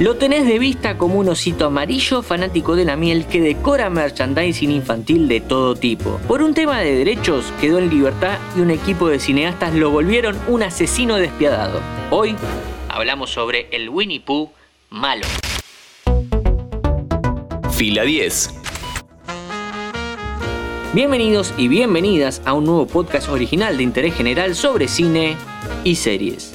Lo tenés de vista como un osito amarillo fanático de la miel que decora merchandising infantil de todo tipo. Por un tema de derechos quedó en libertad y un equipo de cineastas lo volvieron un asesino despiadado. Hoy hablamos sobre el Winnie Pooh malo. Fila 10. Bienvenidos y bienvenidas a un nuevo podcast original de interés general sobre cine y series.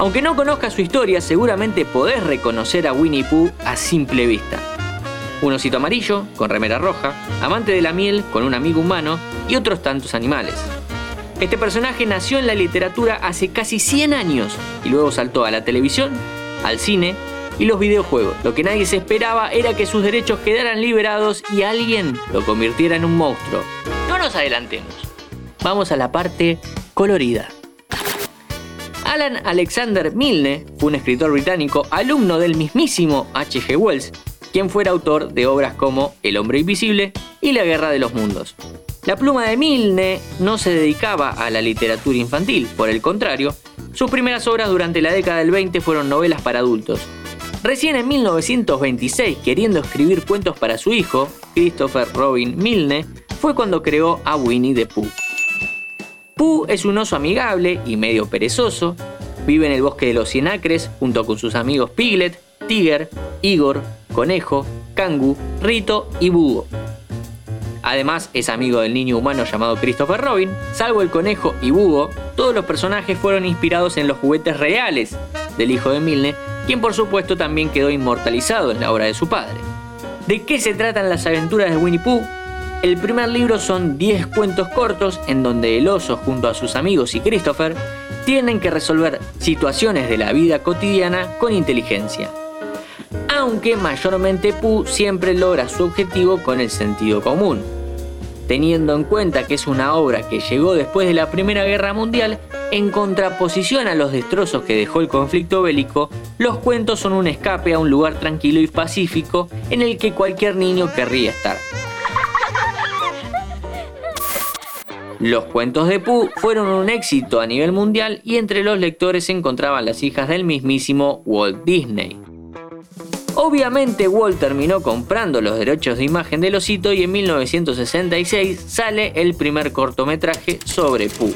Aunque no conozcas su historia, seguramente podés reconocer a Winnie Pooh a simple vista. Un osito amarillo, con remera roja, amante de la miel, con un amigo humano y otros tantos animales. Este personaje nació en la literatura hace casi 100 años y luego saltó a la televisión, al cine y los videojuegos. Lo que nadie se esperaba era que sus derechos quedaran liberados y alguien lo convirtiera en un monstruo. No nos adelantemos. Vamos a la parte colorida. Alan Alexander Milne fue un escritor británico, alumno del mismísimo H.G. Wells, quien fuera autor de obras como El hombre invisible y La guerra de los mundos. La pluma de Milne no se dedicaba a la literatura infantil, por el contrario, sus primeras obras durante la década del 20 fueron novelas para adultos. Recién en 1926, queriendo escribir cuentos para su hijo, Christopher Robin Milne, fue cuando creó a Winnie the Pooh. Pooh es un oso amigable y medio perezoso. Vive en el bosque de los Cien Acres junto con sus amigos Piglet, Tiger, Igor, Conejo, Kangu, Rito y Búho. Además, es amigo del niño humano llamado Christopher Robin. Salvo el conejo y Búho, todos los personajes fueron inspirados en los juguetes reales del hijo de Milne, quien por supuesto también quedó inmortalizado en la obra de su padre. ¿De qué se tratan las aventuras de Winnie Pooh? El primer libro son 10 cuentos cortos en donde el oso junto a sus amigos y Christopher tienen que resolver situaciones de la vida cotidiana con inteligencia. Aunque mayormente Pooh siempre logra su objetivo con el sentido común. Teniendo en cuenta que es una obra que llegó después de la Primera Guerra Mundial, en contraposición a los destrozos que dejó el conflicto bélico, los cuentos son un escape a un lugar tranquilo y pacífico en el que cualquier niño querría estar. Los cuentos de Pooh fueron un éxito a nivel mundial y entre los lectores se encontraban las hijas del mismísimo Walt Disney. Obviamente Walt terminó comprando los derechos de imagen del osito y en 1966 sale el primer cortometraje sobre Pooh.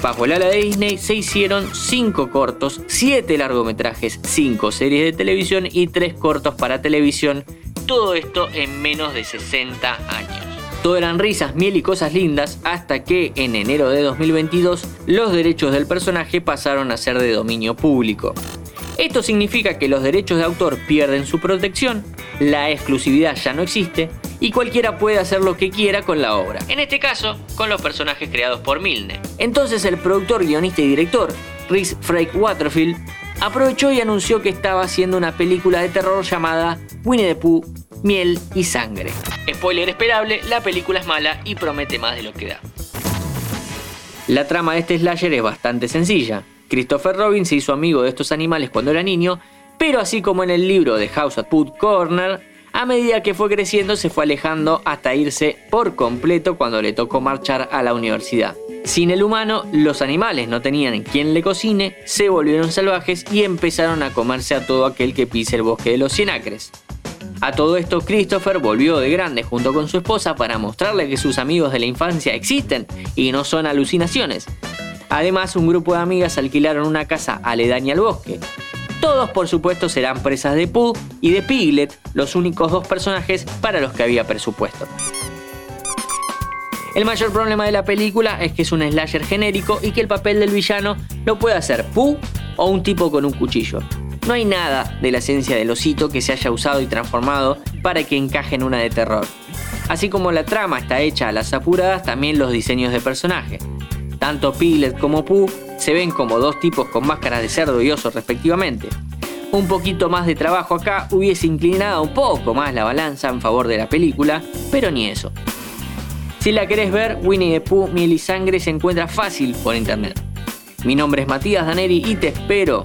Bajo el ala de Disney se hicieron 5 cortos, 7 largometrajes, 5 series de televisión y 3 cortos para televisión, todo esto en menos de 60 años. Todo eran risas, miel y cosas lindas hasta que en enero de 2022 los derechos del personaje pasaron a ser de dominio público. Esto significa que los derechos de autor pierden su protección, la exclusividad ya no existe y cualquiera puede hacer lo que quiera con la obra. En este caso, con los personajes creados por Milne. Entonces el productor, guionista y director, Rhys Frake Waterfield, aprovechó y anunció que estaba haciendo una película de terror llamada Winnie the Pooh miel y sangre. Spoiler esperable, la película es mala y promete más de lo que da. La trama de este slasher es bastante sencilla. Christopher Robin se hizo amigo de estos animales cuando era niño, pero así como en el libro de House at Put Corner, a medida que fue creciendo se fue alejando hasta irse por completo cuando le tocó marchar a la universidad. Sin el humano, los animales no tenían quien le cocine, se volvieron salvajes y empezaron a comerse a todo aquel que pise el bosque de los cien acres. A todo esto, Christopher volvió de grande junto con su esposa para mostrarle que sus amigos de la infancia existen y no son alucinaciones. Además, un grupo de amigas alquilaron una casa aledaña al bosque. Todos, por supuesto, serán presas de Pooh y de Piglet, los únicos dos personajes para los que había presupuesto. El mayor problema de la película es que es un slasher genérico y que el papel del villano lo puede hacer Pooh o un tipo con un cuchillo. No hay nada de la esencia del osito que se haya usado y transformado para que encaje en una de terror. Así como la trama está hecha a las apuradas, también los diseños de personaje. Tanto Piglet como Pooh se ven como dos tipos con máscaras de cerdo y oso respectivamente. Un poquito más de trabajo acá hubiese inclinado un poco más la balanza en favor de la película, pero ni eso. Si la querés ver, Winnie the Pooh, Miel y Sangre se encuentra fácil por internet. Mi nombre es Matías Daneri y te espero